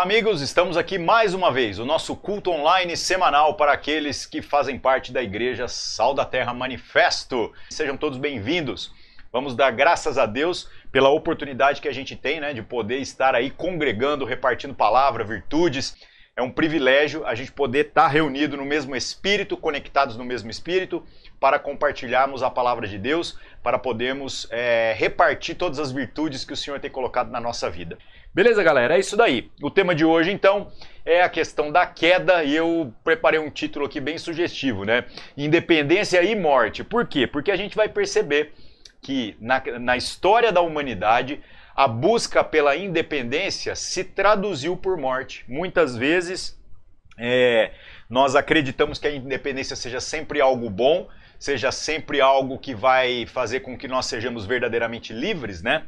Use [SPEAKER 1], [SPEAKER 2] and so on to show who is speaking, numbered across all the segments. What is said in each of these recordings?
[SPEAKER 1] Olá, amigos, estamos aqui mais uma vez, o nosso culto online semanal para aqueles que fazem parte da Igreja Sal da Terra Manifesto. Sejam todos bem-vindos. Vamos dar graças a Deus pela oportunidade que a gente tem, né, de poder estar aí congregando, repartindo palavra, virtudes. É um privilégio a gente poder estar reunido no mesmo espírito, conectados no mesmo espírito, para compartilharmos a palavra de Deus, para podermos é, repartir todas as virtudes que o Senhor tem colocado na nossa vida. Beleza, galera? É isso daí. O tema de hoje, então, é a questão da queda e eu preparei um título aqui bem sugestivo, né? Independência e morte. Por quê? Porque a gente vai perceber que na, na história da humanidade a busca pela independência se traduziu por morte. Muitas vezes é, nós acreditamos que a independência seja sempre algo bom, seja sempre algo que vai fazer com que nós sejamos verdadeiramente livres, né?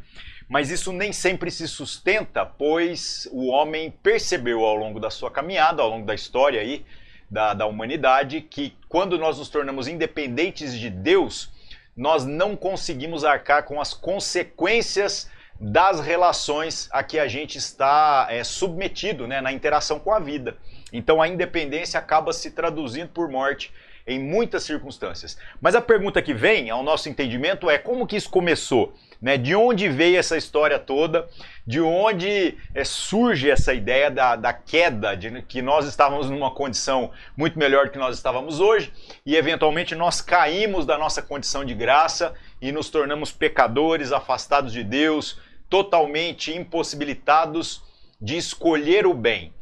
[SPEAKER 1] Mas isso nem sempre se sustenta, pois o homem percebeu ao longo da sua caminhada, ao longo da história aí da, da humanidade, que quando nós nos tornamos independentes de Deus, nós não conseguimos arcar com as consequências das relações a que a gente está é, submetido né, na interação com a vida. Então a independência acaba se traduzindo por morte em muitas circunstâncias. Mas a pergunta que vem ao nosso entendimento é como que isso começou? Né? De onde veio essa história toda? De onde é, surge essa ideia da, da queda, de que nós estávamos numa condição muito melhor do que nós estávamos hoje e eventualmente nós caímos da nossa condição de graça e nos tornamos pecadores, afastados de Deus, totalmente impossibilitados de escolher o bem.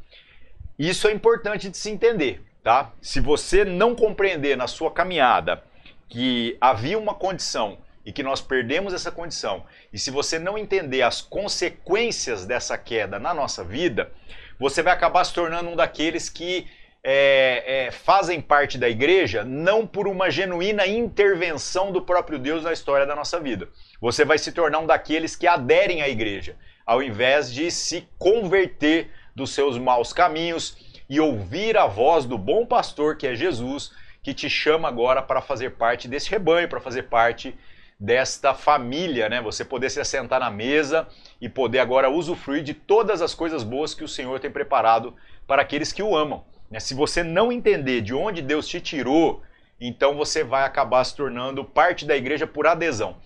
[SPEAKER 1] Isso é importante de se entender, tá? Se você não compreender na sua caminhada que havia uma condição e que nós perdemos essa condição, e se você não entender as consequências dessa queda na nossa vida, você vai acabar se tornando um daqueles que é, é, fazem parte da igreja não por uma genuína intervenção do próprio Deus na história da nossa vida. Você vai se tornar um daqueles que aderem à igreja, ao invés de se converter dos seus maus caminhos e ouvir a voz do bom pastor que é Jesus, que te chama agora para fazer parte desse rebanho, para fazer parte desta família, né? Você poder se assentar na mesa e poder agora usufruir de todas as coisas boas que o Senhor tem preparado para aqueles que o amam. Né? Se você não entender de onde Deus te tirou, então você vai acabar se tornando parte da igreja por adesão.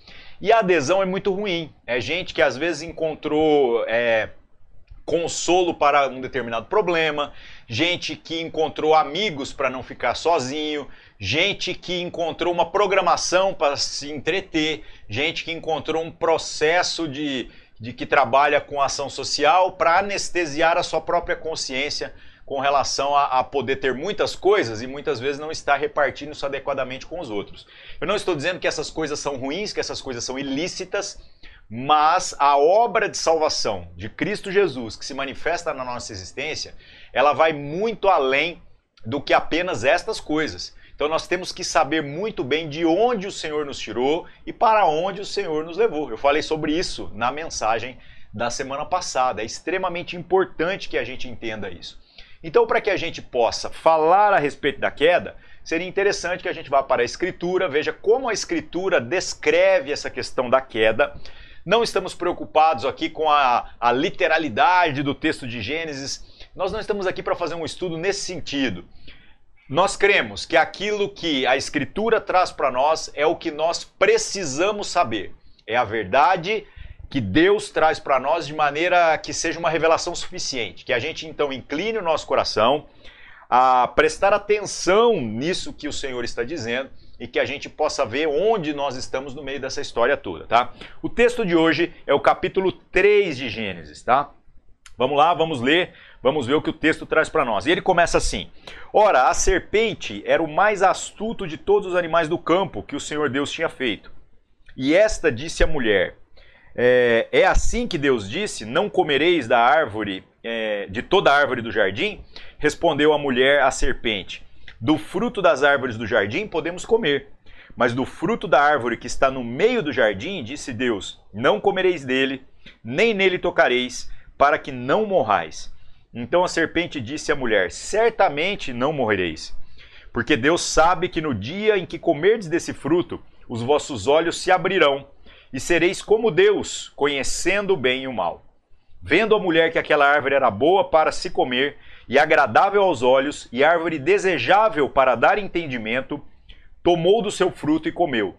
[SPEAKER 1] E a adesão é muito ruim. É gente que às vezes encontrou é, consolo para um determinado problema, gente que encontrou amigos para não ficar sozinho, gente que encontrou uma programação para se entreter, gente que encontrou um processo de, de que trabalha com ação social para anestesiar a sua própria consciência com relação a, a, poder ter muitas coisas e muitas vezes não estar repartindo isso adequadamente com os outros. Eu não estou dizendo que essas coisas são ruins, que essas coisas são ilícitas, mas a obra de salvação de Cristo Jesus que se manifesta na nossa existência, ela vai muito além do que apenas estas coisas. Então nós temos que saber muito bem de onde o Senhor nos tirou e para onde o Senhor nos levou. Eu falei sobre isso na mensagem da semana passada. É extremamente importante que a gente entenda isso. Então, para que a gente possa falar a respeito da queda, seria interessante que a gente vá para a Escritura, veja como a Escritura descreve essa questão da queda. Não estamos preocupados aqui com a, a literalidade do texto de Gênesis, nós não estamos aqui para fazer um estudo nesse sentido. Nós cremos que aquilo que a Escritura traz para nós é o que nós precisamos saber. É a verdade que Deus traz para nós de maneira que seja uma revelação suficiente. Que a gente então incline o nosso coração a prestar atenção nisso que o Senhor está dizendo e que a gente possa ver onde nós estamos no meio dessa história toda, tá? O texto de hoje é o capítulo 3 de Gênesis, tá? Vamos lá, vamos ler, vamos ver o que o texto traz para nós. E ele começa assim: Ora, a serpente era o mais astuto de todos os animais do campo que o Senhor Deus tinha feito. E esta disse à mulher: é, é assim que Deus disse: Não comereis da árvore, é, de toda a árvore do jardim? Respondeu a mulher à serpente: Do fruto das árvores do jardim podemos comer. Mas do fruto da árvore que está no meio do jardim, disse Deus: Não comereis dele, nem nele tocareis, para que não morrais. Então a serpente disse à mulher: Certamente não morrereis, porque Deus sabe que no dia em que comerdes desse fruto, os vossos olhos se abrirão, e sereis como Deus, conhecendo o bem e o mal. Vendo a mulher que aquela árvore era boa para se comer, e agradável aos olhos, e árvore desejável para dar entendimento, tomou do seu fruto e comeu.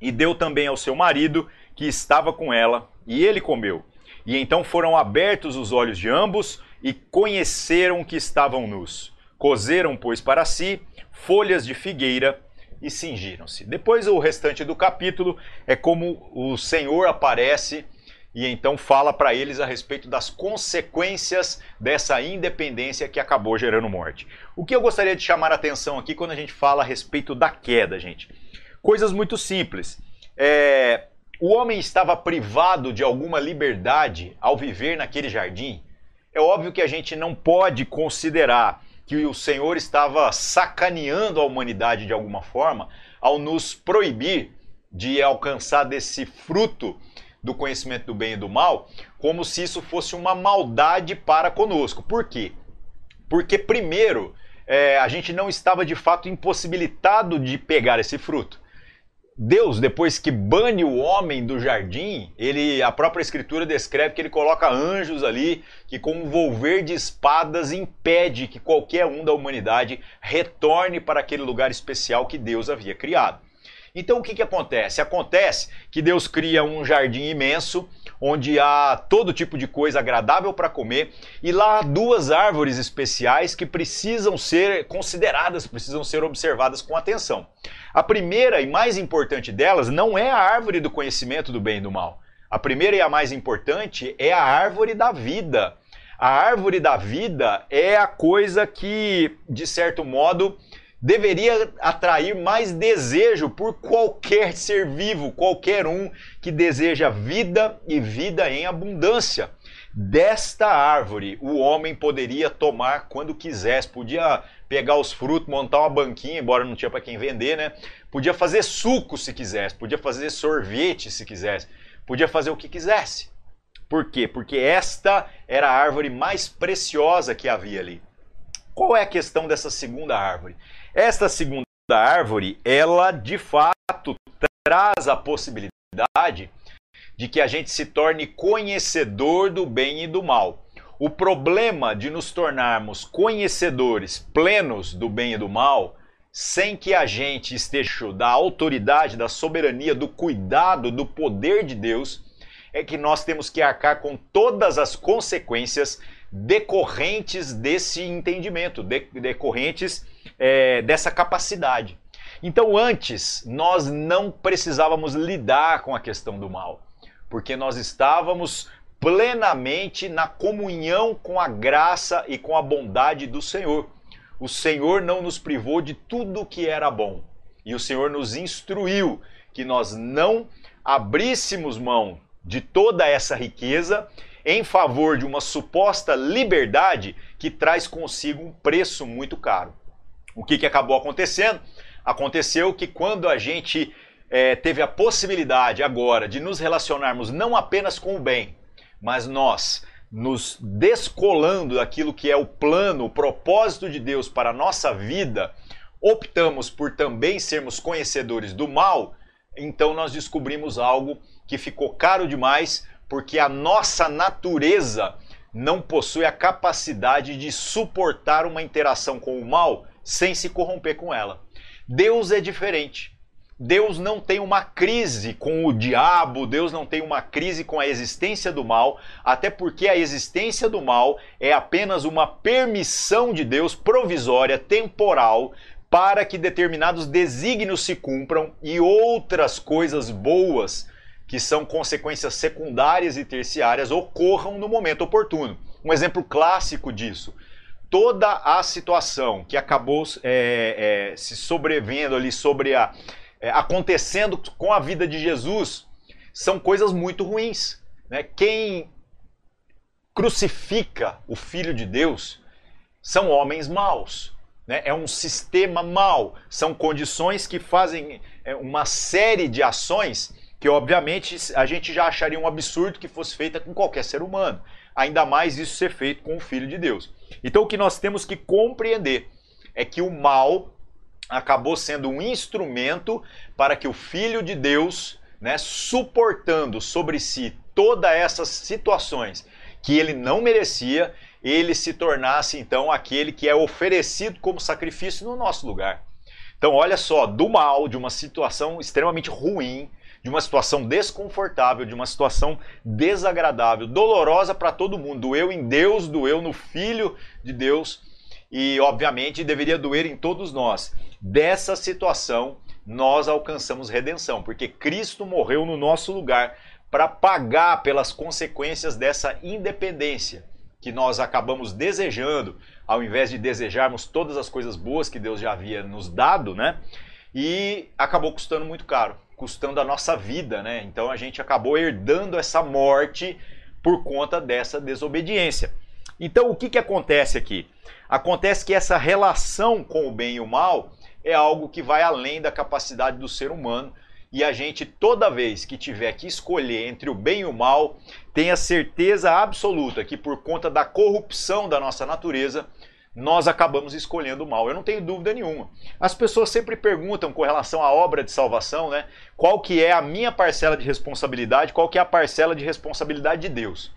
[SPEAKER 1] E deu também ao seu marido, que estava com ela, e ele comeu. E então foram abertos os olhos de ambos, e conheceram que estavam nus. Cozeram, pois, para si folhas de figueira e cingiram-se. Depois, o restante do capítulo é como o Senhor aparece e então fala para eles a respeito das consequências dessa independência que acabou gerando morte. O que eu gostaria de chamar a atenção aqui quando a gente fala a respeito da queda, gente? Coisas muito simples. É, o homem estava privado de alguma liberdade ao viver naquele jardim? É óbvio que a gente não pode considerar que o Senhor estava sacaneando a humanidade de alguma forma ao nos proibir de alcançar desse fruto do conhecimento do bem e do mal, como se isso fosse uma maldade para conosco. Por quê? Porque, primeiro, é, a gente não estava de fato impossibilitado de pegar esse fruto. Deus, depois que bane o homem do jardim, ele, a própria escritura descreve que ele coloca anjos ali que com um volver de espadas impede que qualquer um da humanidade retorne para aquele lugar especial que Deus havia criado. Então o que, que acontece? Acontece que Deus cria um jardim imenso, onde há todo tipo de coisa agradável para comer, e lá há duas árvores especiais que precisam ser consideradas, precisam ser observadas com atenção. A primeira e mais importante delas não é a árvore do conhecimento do bem e do mal. A primeira e a mais importante é a árvore da vida. A árvore da vida é a coisa que, de certo modo, deveria atrair mais desejo por qualquer ser vivo, qualquer um que deseja vida e vida em abundância. Desta árvore o homem poderia tomar quando quisesse, podia pegar os frutos, montar uma banquinha, embora não tinha para quem vender, né? Podia fazer suco se quisesse, podia fazer sorvete se quisesse, podia fazer o que quisesse. Por quê? Porque esta era a árvore mais preciosa que havia ali. Qual é a questão dessa segunda árvore? Esta segunda árvore, ela de fato traz a possibilidade de que a gente se torne conhecedor do bem e do mal. O problema de nos tornarmos conhecedores plenos do bem e do mal, sem que a gente esteja da autoridade, da soberania, do cuidado, do poder de Deus, é que nós temos que arcar com todas as consequências decorrentes desse entendimento, decorrentes é, dessa capacidade. Então, antes, nós não precisávamos lidar com a questão do mal, porque nós estávamos plenamente na comunhão com a graça e com a bondade do Senhor. O Senhor não nos privou de tudo que era bom, e o Senhor nos instruiu que nós não abríssemos mão de toda essa riqueza em favor de uma suposta liberdade que traz consigo um preço muito caro. O que, que acabou acontecendo? Aconteceu que quando a gente é, teve a possibilidade agora de nos relacionarmos não apenas com o bem, mas nós nos descolando daquilo que é o plano, o propósito de Deus para a nossa vida, optamos por também sermos conhecedores do mal, então nós descobrimos algo que ficou caro demais, porque a nossa natureza não possui a capacidade de suportar uma interação com o mal sem se corromper com ela. Deus é diferente. Deus não tem uma crise com o diabo, Deus não tem uma crise com a existência do mal, até porque a existência do mal é apenas uma permissão de Deus provisória, temporal, para que determinados desígnios se cumpram e outras coisas boas, que são consequências secundárias e terciárias, ocorram no momento oportuno. Um exemplo clássico disso toda a situação que acabou é, é, se sobrevendo ali sobre a é, acontecendo com a vida de Jesus são coisas muito ruins. Né? Quem crucifica o Filho de Deus são homens maus. Né? É um sistema mau. São condições que fazem é, uma série de ações que, obviamente, a gente já acharia um absurdo que fosse feita com qualquer ser humano. Ainda mais isso ser feito com o Filho de Deus. Então o que nós temos que compreender é que o mal acabou sendo um instrumento para que o Filho de Deus, né, suportando sobre si todas essas situações que ele não merecia, ele se tornasse então aquele que é oferecido como sacrifício no nosso lugar. Então, olha só, do mal, de uma situação extremamente ruim, de uma situação desconfortável, de uma situação desagradável, dolorosa para todo mundo. Doeu em Deus, doeu no Filho de Deus e, obviamente, deveria doer em todos nós. Dessa situação, nós alcançamos redenção, porque Cristo morreu no nosso lugar para pagar pelas consequências dessa independência que nós acabamos desejando, ao invés de desejarmos todas as coisas boas que Deus já havia nos dado, né? E acabou custando muito caro, custando a nossa vida, né? Então a gente acabou herdando essa morte por conta dessa desobediência. Então o que, que acontece aqui? Acontece que essa relação com o bem e o mal é algo que vai além da capacidade do ser humano e a gente, toda vez que tiver que escolher entre o bem e o mal, tenha certeza absoluta que por conta da corrupção da nossa natureza, nós acabamos escolhendo o mal. Eu não tenho dúvida nenhuma. As pessoas sempre perguntam com relação à obra de salvação, né? Qual que é a minha parcela de responsabilidade, qual que é a parcela de responsabilidade de Deus.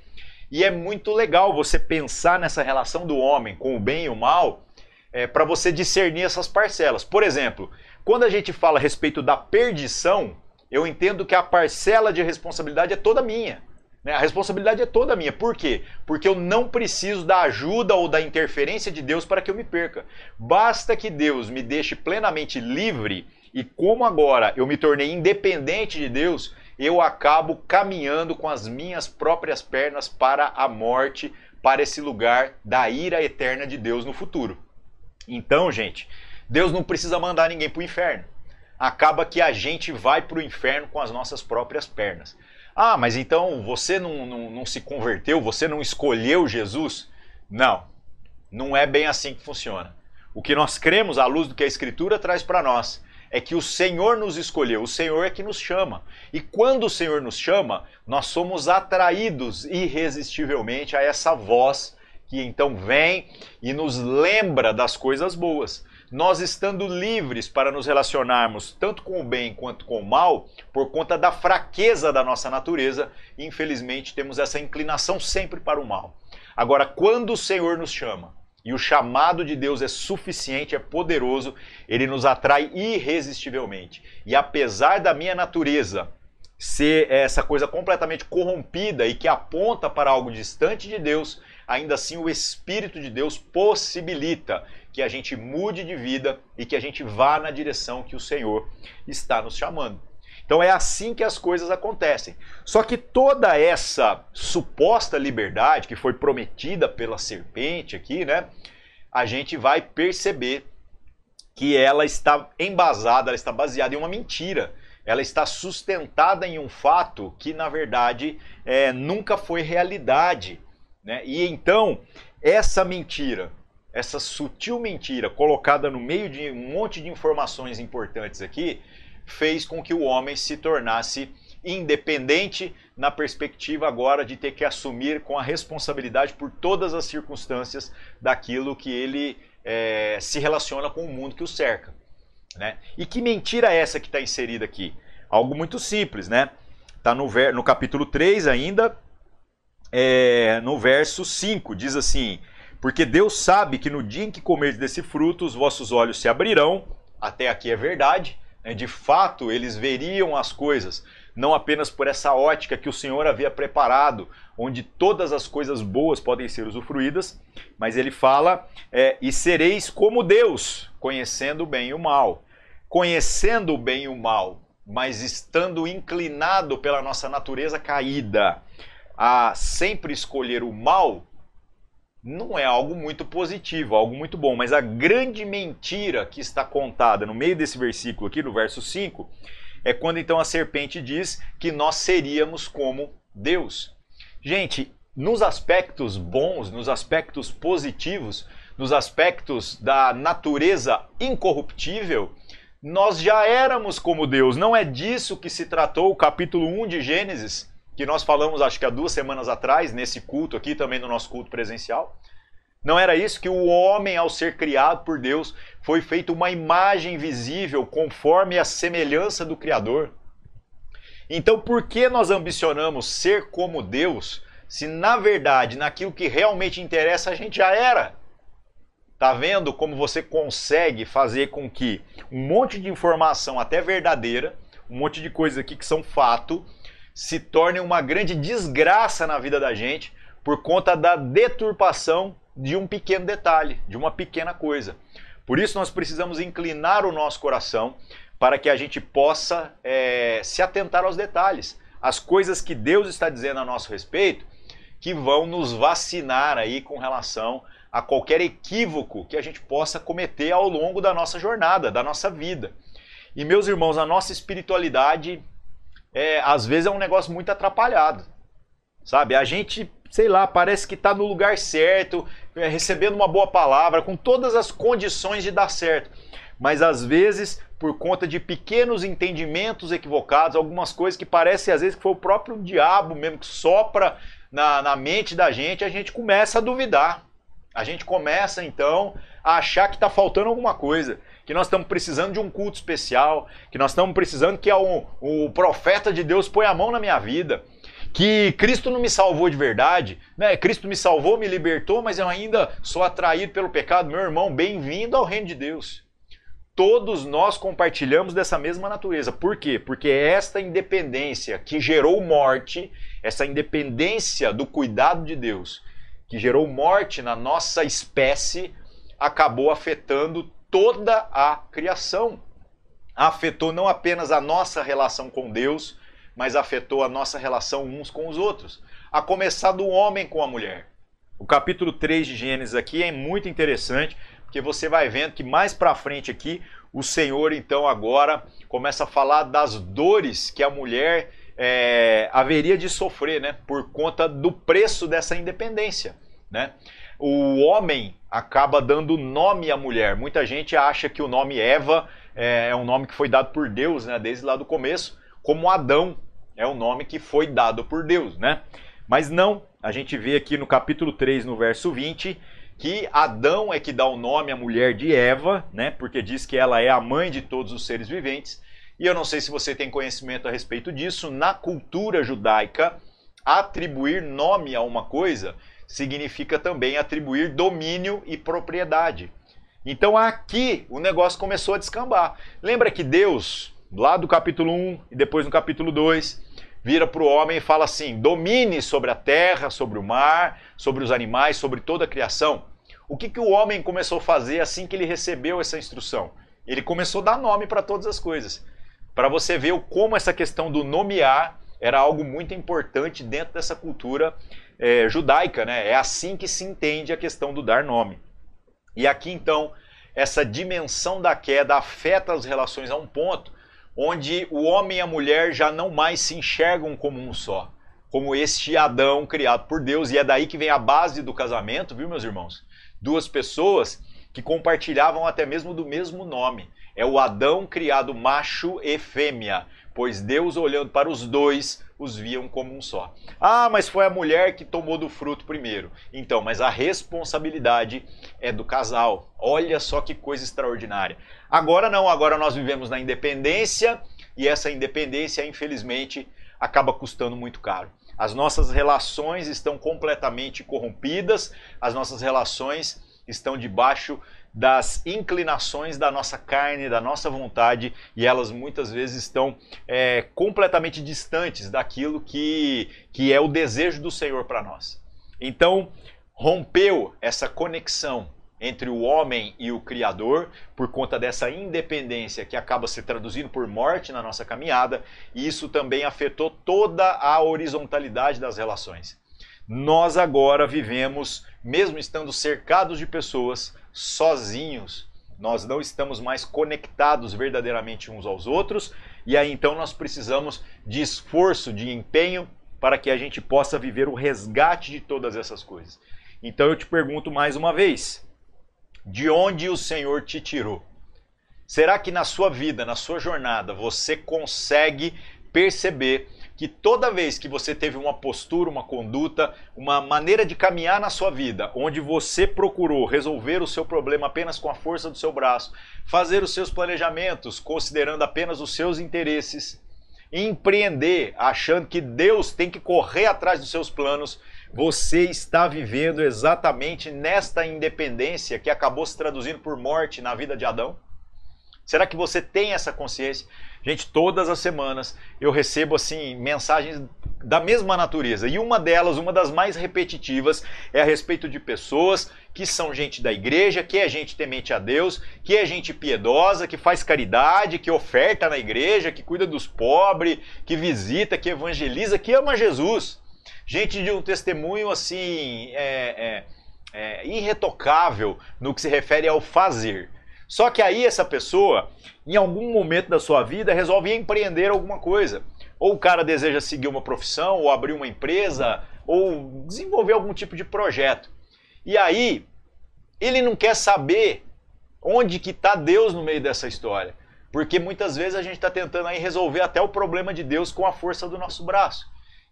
[SPEAKER 1] E é muito legal você pensar nessa relação do homem com o bem e o mal, é, para você discernir essas parcelas. Por exemplo, quando a gente fala a respeito da perdição, eu entendo que a parcela de responsabilidade é toda minha. Né? A responsabilidade é toda minha. Por quê? Porque eu não preciso da ajuda ou da interferência de Deus para que eu me perca. Basta que Deus me deixe plenamente livre e como agora eu me tornei independente de Deus, eu acabo caminhando com as minhas próprias pernas para a morte, para esse lugar da ira eterna de Deus no futuro. Então, gente, Deus não precisa mandar ninguém para o inferno. Acaba que a gente vai para o inferno com as nossas próprias pernas. Ah, mas então você não, não, não se converteu, você não escolheu Jesus? Não, não é bem assim que funciona. O que nós cremos, à luz do que a Escritura traz para nós, é que o Senhor nos escolheu, o Senhor é que nos chama. E quando o Senhor nos chama, nós somos atraídos irresistivelmente a essa voz que então vem e nos lembra das coisas boas nós estando livres para nos relacionarmos tanto com o bem quanto com o mal, por conta da fraqueza da nossa natureza, infelizmente temos essa inclinação sempre para o mal. Agora, quando o Senhor nos chama, e o chamado de Deus é suficiente, é poderoso, ele nos atrai irresistivelmente. E apesar da minha natureza ser essa coisa completamente corrompida e que aponta para algo distante de Deus, ainda assim o Espírito de Deus possibilita que a gente mude de vida e que a gente vá na direção que o Senhor está nos chamando. Então é assim que as coisas acontecem. Só que toda essa suposta liberdade que foi prometida pela serpente aqui, né? A gente vai perceber que ela está embasada, ela está baseada em uma mentira. Ela está sustentada em um fato que, na verdade, é, nunca foi realidade. Né? E então, essa mentira, essa sutil mentira colocada no meio de um monte de informações importantes aqui, fez com que o homem se tornasse independente na perspectiva agora de ter que assumir com a responsabilidade por todas as circunstâncias daquilo que ele é, se relaciona com o mundo que o cerca. Né? E que mentira é essa que está inserida aqui? Algo muito simples, né? Está no, no capítulo 3 ainda, é, no verso 5, diz assim: porque Deus sabe que no dia em que comerdes desse fruto, os vossos olhos se abrirão. Até aqui é verdade. Né? De fato, eles veriam as coisas, não apenas por essa ótica que o Senhor havia preparado, onde todas as coisas boas podem ser usufruídas, mas ele fala: é, e sereis como Deus, conhecendo o bem e o mal. Conhecendo o bem e o mal, mas estando inclinado pela nossa natureza caída a sempre escolher o mal, não é algo muito positivo, algo muito bom. Mas a grande mentira que está contada no meio desse versículo aqui, no verso 5, é quando então a serpente diz que nós seríamos como Deus. Gente, nos aspectos bons, nos aspectos positivos, nos aspectos da natureza incorruptível, nós já éramos como Deus. Não é disso que se tratou o capítulo 1 de Gênesis que nós falamos acho que há duas semanas atrás, nesse culto aqui, também no nosso culto presencial. Não era isso que o homem, ao ser criado por Deus, foi feito uma imagem visível conforme a semelhança do Criador. Então, por que nós ambicionamos ser como Deus se na verdade, naquilo que realmente interessa, a gente já era. Tá vendo como você consegue fazer com que um monte de informação, até verdadeira, um monte de coisas aqui que são fato, se torne uma grande desgraça na vida da gente por conta da deturpação de um pequeno detalhe, de uma pequena coisa. Por isso nós precisamos inclinar o nosso coração para que a gente possa é, se atentar aos detalhes, as coisas que Deus está dizendo a nosso respeito, que vão nos vacinar aí com relação a qualquer equívoco que a gente possa cometer ao longo da nossa jornada, da nossa vida. E meus irmãos, a nossa espiritualidade é, às vezes é um negócio muito atrapalhado. Sabe? A gente, sei lá, parece que está no lugar certo, é, recebendo uma boa palavra, com todas as condições de dar certo. Mas às vezes, por conta de pequenos entendimentos equivocados, algumas coisas que parecem às vezes que foi o próprio diabo mesmo que sopra na, na mente da gente, a gente começa a duvidar. A gente começa então a achar que está faltando alguma coisa, que nós estamos precisando de um culto especial, que nós estamos precisando que o, o profeta de Deus põe a mão na minha vida, que Cristo não me salvou de verdade, né? Cristo me salvou, me libertou, mas eu ainda sou atraído pelo pecado. Meu irmão, bem-vindo ao reino de Deus. Todos nós compartilhamos dessa mesma natureza. Por quê? Porque esta independência que gerou morte, essa independência do cuidado de Deus, que gerou morte na nossa espécie, acabou afetando toda a criação. Afetou não apenas a nossa relação com Deus, mas afetou a nossa relação uns com os outros. A começar do homem com a mulher. O capítulo 3 de Gênesis aqui é muito interessante, porque você vai vendo que mais para frente aqui, o Senhor então agora começa a falar das dores que a mulher é, haveria de sofrer, né, por conta do preço dessa independência, né? O homem acaba dando nome à mulher. Muita gente acha que o nome Eva é, é um nome que foi dado por Deus, né, desde lá do começo, como Adão é um nome que foi dado por Deus, né? Mas não, a gente vê aqui no capítulo 3, no verso 20, que Adão é que dá o nome à mulher de Eva, né? Porque diz que ela é a mãe de todos os seres viventes. E eu não sei se você tem conhecimento a respeito disso, na cultura judaica, atribuir nome a uma coisa significa também atribuir domínio e propriedade. Então aqui o negócio começou a descambar. Lembra que Deus, lá do capítulo 1 e depois no capítulo 2, vira para o homem e fala assim: domine sobre a terra, sobre o mar, sobre os animais, sobre toda a criação. O que, que o homem começou a fazer assim que ele recebeu essa instrução? Ele começou a dar nome para todas as coisas. Para você ver como essa questão do nomear era algo muito importante dentro dessa cultura é, judaica, né? É assim que se entende a questão do dar nome. E aqui então, essa dimensão da queda afeta as relações a um ponto onde o homem e a mulher já não mais se enxergam como um só, como este Adão criado por Deus, e é daí que vem a base do casamento, viu, meus irmãos? Duas pessoas que compartilhavam até mesmo do mesmo nome. É o Adão criado macho e fêmea, pois Deus, olhando para os dois, os viam como um só. Ah, mas foi a mulher que tomou do fruto primeiro. Então, mas a responsabilidade é do casal. Olha só que coisa extraordinária. Agora não, agora nós vivemos na independência e essa independência, infelizmente, acaba custando muito caro. As nossas relações estão completamente corrompidas, as nossas relações estão debaixo das inclinações da nossa carne, da nossa vontade, e elas muitas vezes estão é, completamente distantes daquilo que, que é o desejo do Senhor para nós. Então, rompeu essa conexão entre o homem e o Criador por conta dessa independência que acaba se traduzindo por morte na nossa caminhada, e isso também afetou toda a horizontalidade das relações. Nós agora vivemos, mesmo estando cercados de pessoas, sozinhos. Nós não estamos mais conectados verdadeiramente uns aos outros, e aí então nós precisamos de esforço, de empenho para que a gente possa viver o resgate de todas essas coisas. Então eu te pergunto mais uma vez: de onde o Senhor te tirou? Será que na sua vida, na sua jornada, você consegue perceber que toda vez que você teve uma postura, uma conduta, uma maneira de caminhar na sua vida, onde você procurou resolver o seu problema apenas com a força do seu braço, fazer os seus planejamentos considerando apenas os seus interesses, empreender achando que Deus tem que correr atrás dos seus planos, Você está vivendo exatamente nesta independência que acabou se traduzindo por morte na vida de Adão? Será que você tem essa consciência? Gente, todas as semanas eu recebo assim mensagens da mesma natureza e uma delas, uma das mais repetitivas, é a respeito de pessoas que são gente da igreja, que é gente temente a Deus, que é gente piedosa, que faz caridade, que oferta na igreja, que cuida dos pobres, que visita, que evangeliza, que ama Jesus. Gente de um testemunho assim é, é, é, irretocável no que se refere ao fazer. Só que aí essa pessoa, em algum momento da sua vida, resolve empreender alguma coisa. Ou o cara deseja seguir uma profissão, ou abrir uma empresa, ou desenvolver algum tipo de projeto. E aí, ele não quer saber onde que está Deus no meio dessa história. Porque muitas vezes a gente está tentando aí resolver até o problema de Deus com a força do nosso braço.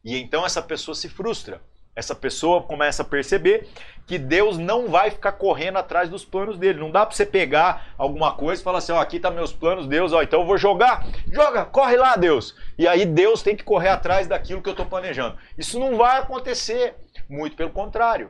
[SPEAKER 1] E então essa pessoa se frustra. Essa pessoa começa a perceber que Deus não vai ficar correndo atrás dos planos dele. Não dá para você pegar alguma coisa e falar assim: ó, aqui tá meus planos, Deus, ó, então eu vou jogar. Joga, corre lá, Deus. E aí Deus tem que correr atrás daquilo que eu estou planejando. Isso não vai acontecer. Muito pelo contrário.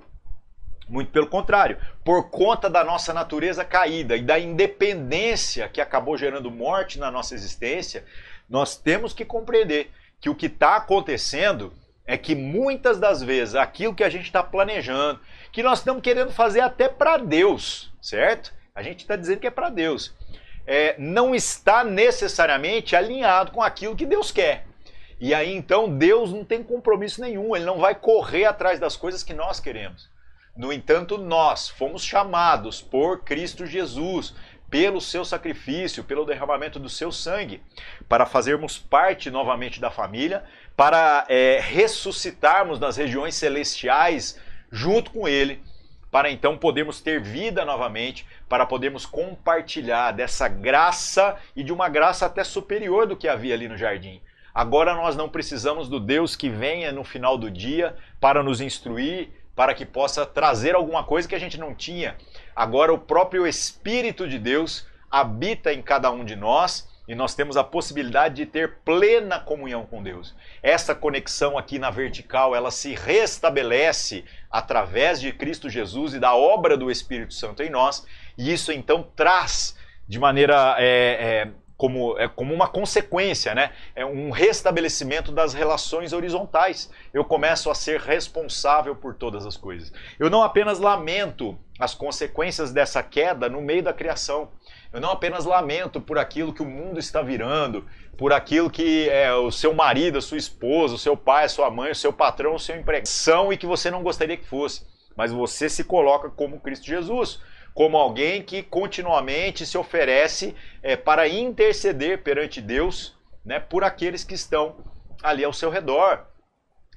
[SPEAKER 1] Muito pelo contrário, por conta da nossa natureza caída e da independência que acabou gerando morte na nossa existência, nós temos que compreender que o que está acontecendo é que muitas das vezes aquilo que a gente está planejando, que nós estamos querendo fazer até para Deus, certo? A gente está dizendo que é para Deus, é, não está necessariamente alinhado com aquilo que Deus quer. E aí então Deus não tem compromisso nenhum, ele não vai correr atrás das coisas que nós queremos. No entanto, nós fomos chamados por Cristo Jesus pelo seu sacrifício, pelo derramamento do seu sangue, para fazermos parte novamente da família, para é, ressuscitarmos nas regiões celestiais junto com Ele, para então podermos ter vida novamente, para podermos compartilhar dessa graça e de uma graça até superior do que havia ali no jardim. Agora nós não precisamos do Deus que venha no final do dia para nos instruir, para que possa trazer alguma coisa que a gente não tinha. Agora o próprio Espírito de Deus habita em cada um de nós e nós temos a possibilidade de ter plena comunhão com Deus. Essa conexão aqui na vertical, ela se restabelece através de Cristo Jesus e da obra do Espírito Santo em nós, e isso então traz de maneira é, é, como, é, como uma consequência, né? É um restabelecimento das relações horizontais. Eu começo a ser responsável por todas as coisas. Eu não apenas lamento as consequências dessa queda no meio da criação. Eu não apenas lamento por aquilo que o mundo está virando, por aquilo que é, o seu marido, a sua esposa, o seu pai, a sua mãe, o seu patrão, o seu emprego são e que você não gostaria que fosse. Mas você se coloca como Cristo Jesus como alguém que continuamente se oferece é, para interceder perante Deus né, por aqueles que estão ali ao seu redor.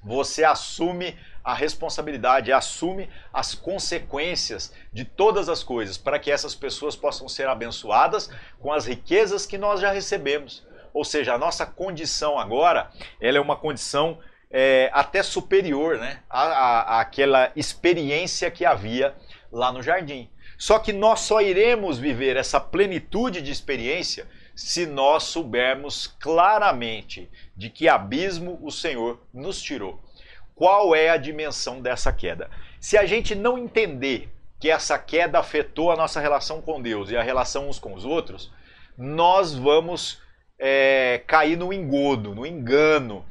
[SPEAKER 1] Você assume a responsabilidade, assume as consequências de todas as coisas para que essas pessoas possam ser abençoadas com as riquezas que nós já recebemos. Ou seja, a nossa condição agora ela é uma condição é, até superior né, à, à, àquela experiência que havia lá no jardim. Só que nós só iremos viver essa plenitude de experiência se nós soubermos claramente de que abismo o Senhor nos tirou. Qual é a dimensão dessa queda? Se a gente não entender que essa queda afetou a nossa relação com Deus e a relação uns com os outros, nós vamos é, cair no engodo, no engano,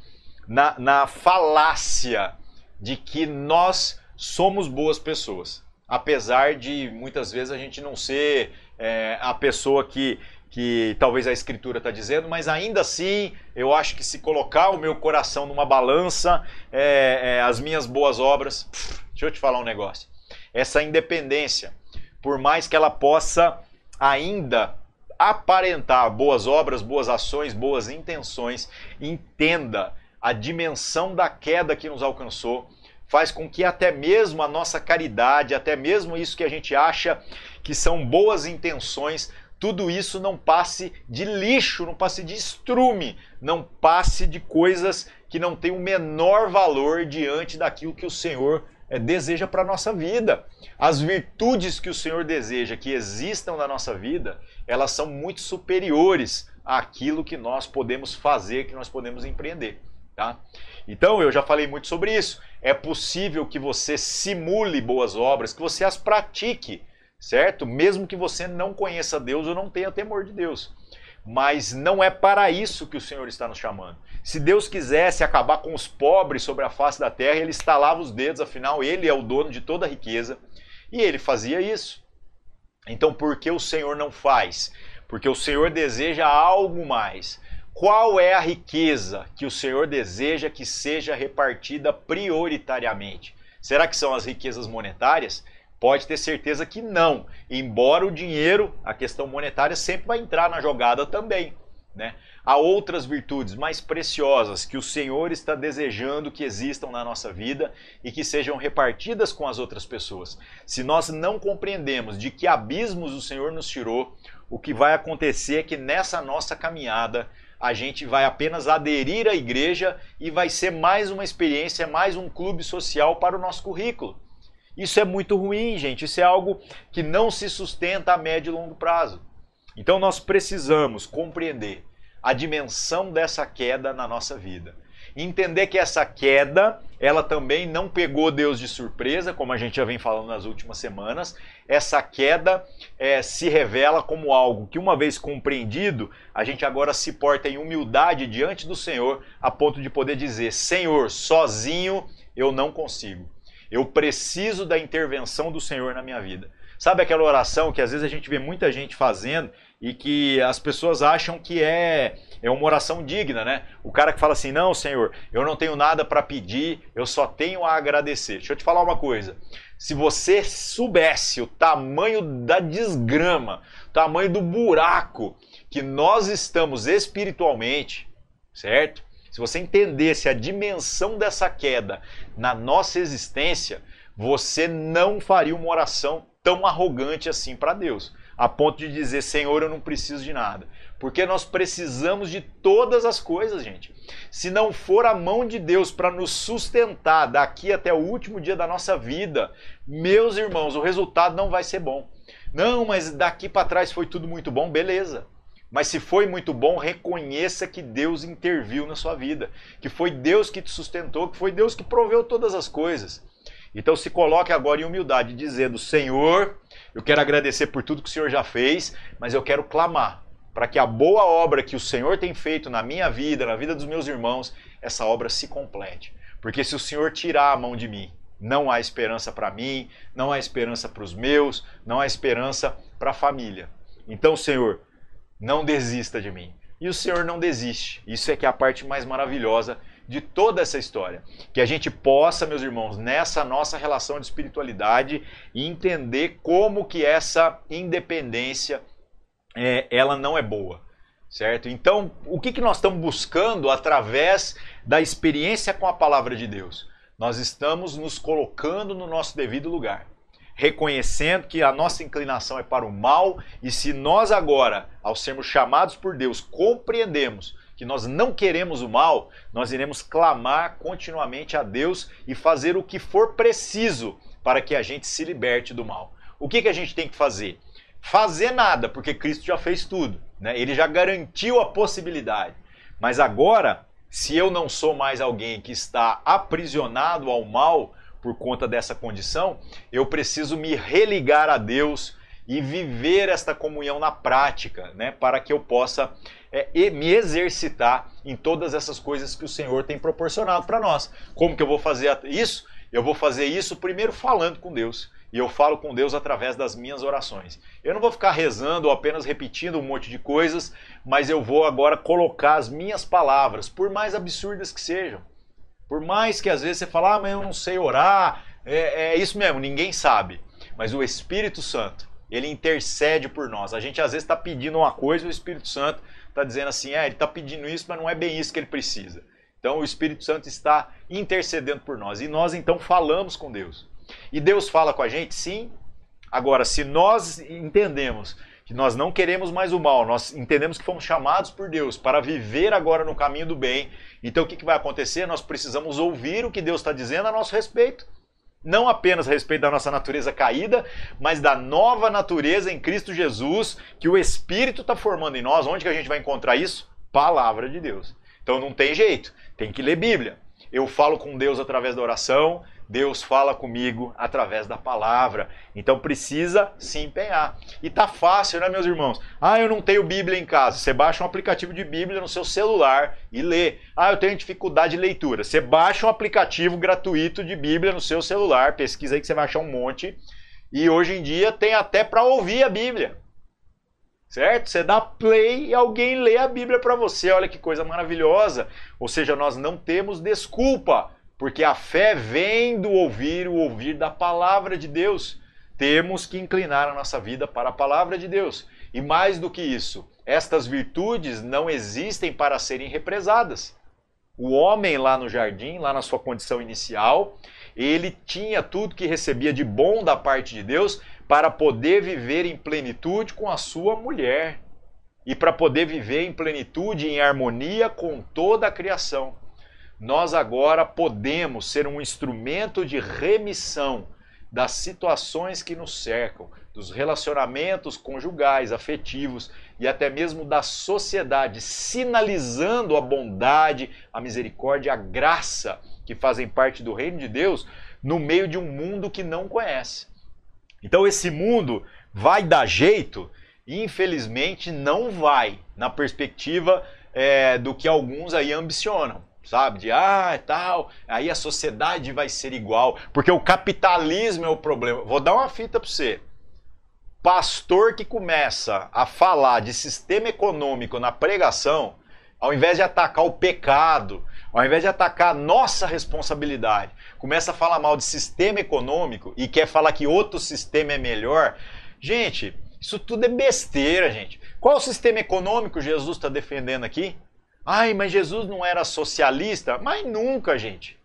[SPEAKER 1] na, na falácia de que nós somos boas pessoas apesar de muitas vezes a gente não ser é, a pessoa que, que talvez a escritura está dizendo, mas ainda assim eu acho que se colocar o meu coração numa balança, é, é, as minhas boas obras, pff, deixa eu te falar um negócio. Essa independência, por mais que ela possa ainda aparentar boas obras, boas ações, boas intenções, entenda a dimensão da queda que nos alcançou faz com que até mesmo a nossa caridade, até mesmo isso que a gente acha que são boas intenções, tudo isso não passe de lixo, não passe de estrume, não passe de coisas que não têm o menor valor diante daquilo que o Senhor é, deseja para a nossa vida. As virtudes que o Senhor deseja que existam na nossa vida, elas são muito superiores àquilo que nós podemos fazer, que nós podemos empreender. Tá? Então, eu já falei muito sobre isso. É possível que você simule boas obras, que você as pratique, certo? Mesmo que você não conheça Deus ou não tenha temor de Deus. Mas não é para isso que o Senhor está nos chamando. Se Deus quisesse acabar com os pobres sobre a face da terra, ele estalava os dedos, afinal, ele é o dono de toda a riqueza. E ele fazia isso. Então, por que o Senhor não faz? Porque o Senhor deseja algo mais. Qual é a riqueza que o Senhor deseja que seja repartida prioritariamente? Será que são as riquezas monetárias? Pode ter certeza que não. Embora o dinheiro, a questão monetária, sempre vai entrar na jogada também. Né? Há outras virtudes mais preciosas que o Senhor está desejando que existam na nossa vida e que sejam repartidas com as outras pessoas. Se nós não compreendemos de que abismos o Senhor nos tirou, o que vai acontecer é que nessa nossa caminhada a gente vai apenas aderir à igreja e vai ser mais uma experiência, mais um clube social para o nosso currículo. Isso é muito ruim, gente. Isso é algo que não se sustenta a médio e longo prazo. Então nós precisamos compreender a dimensão dessa queda na nossa vida entender que essa queda, ela também não pegou Deus de surpresa, como a gente já vem falando nas últimas semanas. Essa queda é, se revela como algo que, uma vez compreendido, a gente agora se porta em humildade diante do Senhor, a ponto de poder dizer: Senhor, sozinho eu não consigo. Eu preciso da intervenção do Senhor na minha vida. Sabe aquela oração que às vezes a gente vê muita gente fazendo e que as pessoas acham que é é uma oração digna, né? O cara que fala assim: "Não, Senhor, eu não tenho nada para pedir, eu só tenho a agradecer". Deixa eu te falar uma coisa. Se você soubesse o tamanho da desgrama, o tamanho do buraco que nós estamos espiritualmente, certo? Se você entendesse a dimensão dessa queda na nossa existência, você não faria uma oração tão arrogante assim para Deus, a ponto de dizer: Senhor, eu não preciso de nada. Porque nós precisamos de todas as coisas, gente. Se não for a mão de Deus para nos sustentar daqui até o último dia da nossa vida, meus irmãos, o resultado não vai ser bom. Não, mas daqui para trás foi tudo muito bom, beleza. Mas se foi muito bom, reconheça que Deus interviu na sua vida, que foi Deus que te sustentou, que foi Deus que proveu todas as coisas. Então se coloque agora em humildade, dizendo: Senhor, eu quero agradecer por tudo que o Senhor já fez, mas eu quero clamar para que a boa obra que o Senhor tem feito na minha vida, na vida dos meus irmãos, essa obra se complete. Porque se o Senhor tirar a mão de mim, não há esperança para mim, não há esperança para os meus, não há esperança para a família. Então, Senhor, não desista de mim. E o Senhor não desiste. Isso é que é a parte mais maravilhosa de toda essa história. Que a gente possa, meus irmãos, nessa nossa relação de espiritualidade, entender como que essa independência é, ela não é boa, certo? Então, o que, que nós estamos buscando através da experiência com a palavra de Deus? Nós estamos nos colocando no nosso devido lugar, reconhecendo que a nossa inclinação é para o mal e se nós agora, ao sermos chamados por Deus, compreendemos que nós não queremos o mal, nós iremos clamar continuamente a Deus e fazer o que for preciso para que a gente se liberte do mal. O que, que a gente tem que fazer? fazer nada, porque Cristo já fez tudo. Né? Ele já garantiu a possibilidade. Mas agora, se eu não sou mais alguém que está aprisionado ao mal por conta dessa condição, eu preciso me religar a Deus e viver esta comunhão na prática, né? para que eu possa é, me exercitar em todas essas coisas que o Senhor tem proporcionado para nós. Como que eu vou fazer isso? Eu vou fazer isso primeiro falando com Deus e eu falo com Deus através das minhas orações. Eu não vou ficar rezando ou apenas repetindo um monte de coisas, mas eu vou agora colocar as minhas palavras, por mais absurdas que sejam. Por mais que às vezes você fale, ah, mas eu não sei orar, é, é isso mesmo, ninguém sabe. Mas o Espírito Santo, ele intercede por nós. A gente às vezes está pedindo uma coisa e o Espírito Santo está dizendo assim, é, ele está pedindo isso, mas não é bem isso que ele precisa. Então o Espírito Santo está intercedendo por nós e nós então falamos com Deus. E Deus fala com a gente? Sim. Agora, se nós entendemos que nós não queremos mais o mal, nós entendemos que fomos chamados por Deus para viver agora no caminho do bem, então o que, vai acontecer? Nós precisamos ouvir o que Deus está dizendo a nosso respeito. Não apenas a respeito da nossa natureza caída, mas da nova natureza em Cristo Jesus que o Espírito está formando em nós. Onde que a gente vai encontrar isso? Palavra de Deus. Então não tem jeito, tem que ler Bíblia. eu falo com Deus através da oração, Deus fala comigo através da palavra. Então precisa se empenhar. E tá fácil, né, meus irmãos? Ah, eu não tenho Bíblia em casa. Você baixa um aplicativo de Bíblia no seu celular e lê. Ah, eu tenho dificuldade de leitura. Você baixa um aplicativo gratuito de Bíblia no seu celular, pesquisa aí que você vai achar um monte. E hoje em dia tem até para ouvir a Bíblia. Certo? Você dá play e alguém lê a Bíblia para você. Olha que coisa maravilhosa. Ou seja, nós não temos desculpa, porque a fé vem do ouvir, o ouvir da palavra de Deus. Temos que inclinar a nossa vida para a palavra de Deus. E mais do que isso, estas virtudes não existem para serem represadas. O homem lá no jardim, lá na sua condição inicial, ele tinha tudo que recebia de bom da parte de Deus, para poder viver em plenitude com a sua mulher e para poder viver em plenitude em harmonia com toda a criação. Nós agora podemos ser um instrumento de remissão das situações que nos cercam, dos relacionamentos conjugais, afetivos e até mesmo da sociedade, sinalizando a bondade, a misericórdia, a graça que fazem parte do reino de Deus no meio de um mundo que não conhece. Então esse mundo vai dar jeito? Infelizmente não vai, na perspectiva é, do que alguns aí ambicionam, sabe? De ah, tal, aí a sociedade vai ser igual, porque o capitalismo é o problema. Vou dar uma fita para você. Pastor que começa a falar de sistema econômico na pregação, ao invés de atacar o pecado, ao invés de atacar a nossa responsabilidade, começa a falar mal de sistema econômico e quer falar que outro sistema é melhor. Gente, isso tudo é besteira, gente. Qual o sistema econômico Jesus está defendendo aqui? Ai, mas Jesus não era socialista? Mas nunca, gente.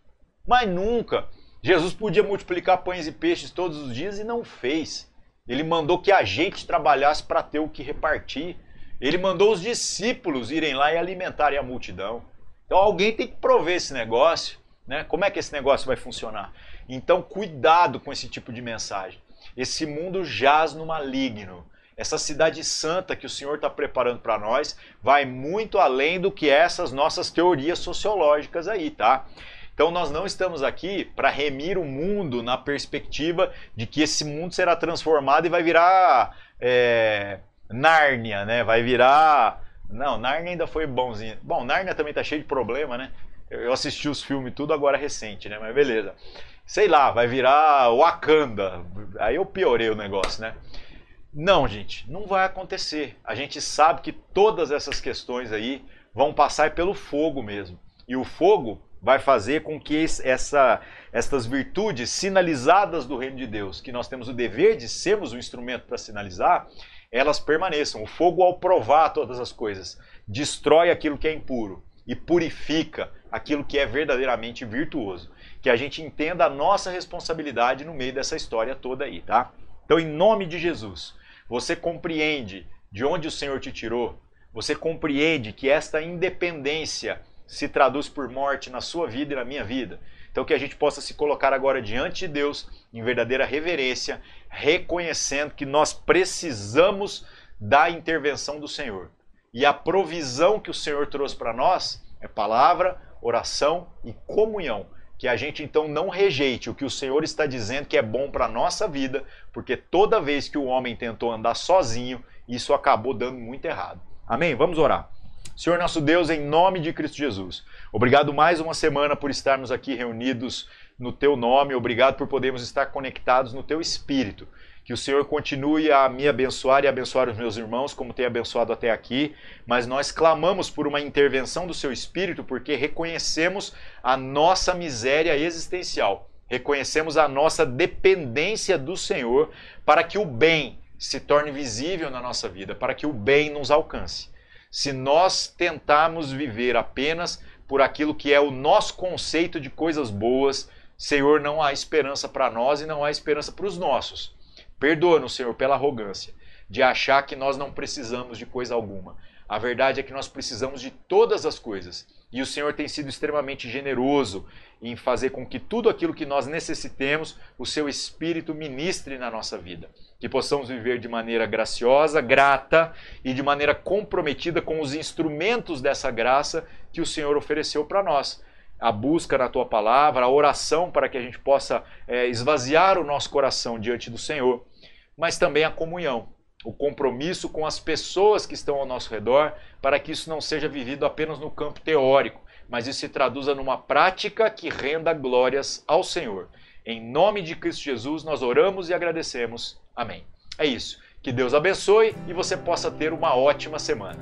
[SPEAKER 1] Mas nunca. Jesus podia multiplicar pães e peixes todos os dias e não fez. Ele mandou que a gente trabalhasse para ter o que repartir. Ele mandou os discípulos irem lá e alimentarem a multidão. Então alguém tem que prover esse negócio, né? Como é que esse negócio vai funcionar? Então cuidado com esse tipo de mensagem. Esse mundo jaz no maligno. Essa cidade santa que o Senhor está preparando para nós vai muito além do que essas nossas teorias sociológicas aí, tá? Então nós não estamos aqui para remir o mundo na perspectiva de que esse mundo será transformado e vai virar é, Nárnia, né? Vai virar não, Narnia ainda foi bonzinho. Bom, Narnia também tá cheio de problema, né? Eu assisti os filmes tudo agora recente, né? Mas beleza. Sei lá, vai virar Wakanda. Aí eu piorei o negócio, né? Não, gente, não vai acontecer. A gente sabe que todas essas questões aí vão passar pelo fogo mesmo. E o fogo vai fazer com que essa, essas virtudes sinalizadas do reino de Deus, que nós temos o dever de sermos um instrumento para sinalizar, elas permaneçam. O fogo, ao provar todas as coisas, destrói aquilo que é impuro e purifica aquilo que é verdadeiramente virtuoso. Que a gente entenda a nossa responsabilidade no meio dessa história toda aí, tá? Então, em nome de Jesus, você compreende de onde o Senhor te tirou, você compreende que esta independência se traduz por morte na sua vida e na minha vida. Então, que a gente possa se colocar agora diante de Deus em verdadeira reverência, reconhecendo que nós precisamos da intervenção do Senhor. E a provisão que o Senhor trouxe para nós é palavra, oração e comunhão. Que a gente então não rejeite o que o Senhor está dizendo que é bom para a nossa vida, porque toda vez que o homem tentou andar sozinho, isso acabou dando muito errado. Amém? Vamos orar. Senhor nosso Deus, em nome de Cristo Jesus, obrigado mais uma semana por estarmos aqui reunidos no Teu nome, obrigado por podermos estar conectados no Teu Espírito. Que o Senhor continue a me abençoar e abençoar os meus irmãos, como tem abençoado até aqui, mas nós clamamos por uma intervenção do Seu Espírito porque reconhecemos a nossa miséria existencial, reconhecemos a nossa dependência do Senhor para que o bem se torne visível na nossa vida, para que o bem nos alcance se nós tentarmos viver apenas por aquilo que é o nosso conceito de coisas boas, Senhor, não há esperança para nós e não há esperança para os nossos. Perdoa-nos, Senhor, pela arrogância de achar que nós não precisamos de coisa alguma. A verdade é que nós precisamos de todas as coisas. E o Senhor tem sido extremamente generoso em fazer com que tudo aquilo que nós necessitemos, o seu Espírito ministre na nossa vida. Que possamos viver de maneira graciosa, grata e de maneira comprometida com os instrumentos dessa graça que o Senhor ofereceu para nós. a busca na tua palavra, a oração para que a gente possa é, esvaziar o nosso coração diante do Senhor, mas também a comunhão, o compromisso com as pessoas que estão ao nosso redor, para que isso não seja vivido apenas no campo teórico, mas isso se traduza numa prática que renda glórias ao Senhor. Em nome de Cristo Jesus, nós oramos e agradecemos. Amém. É isso. Que Deus abençoe e você possa ter uma ótima semana.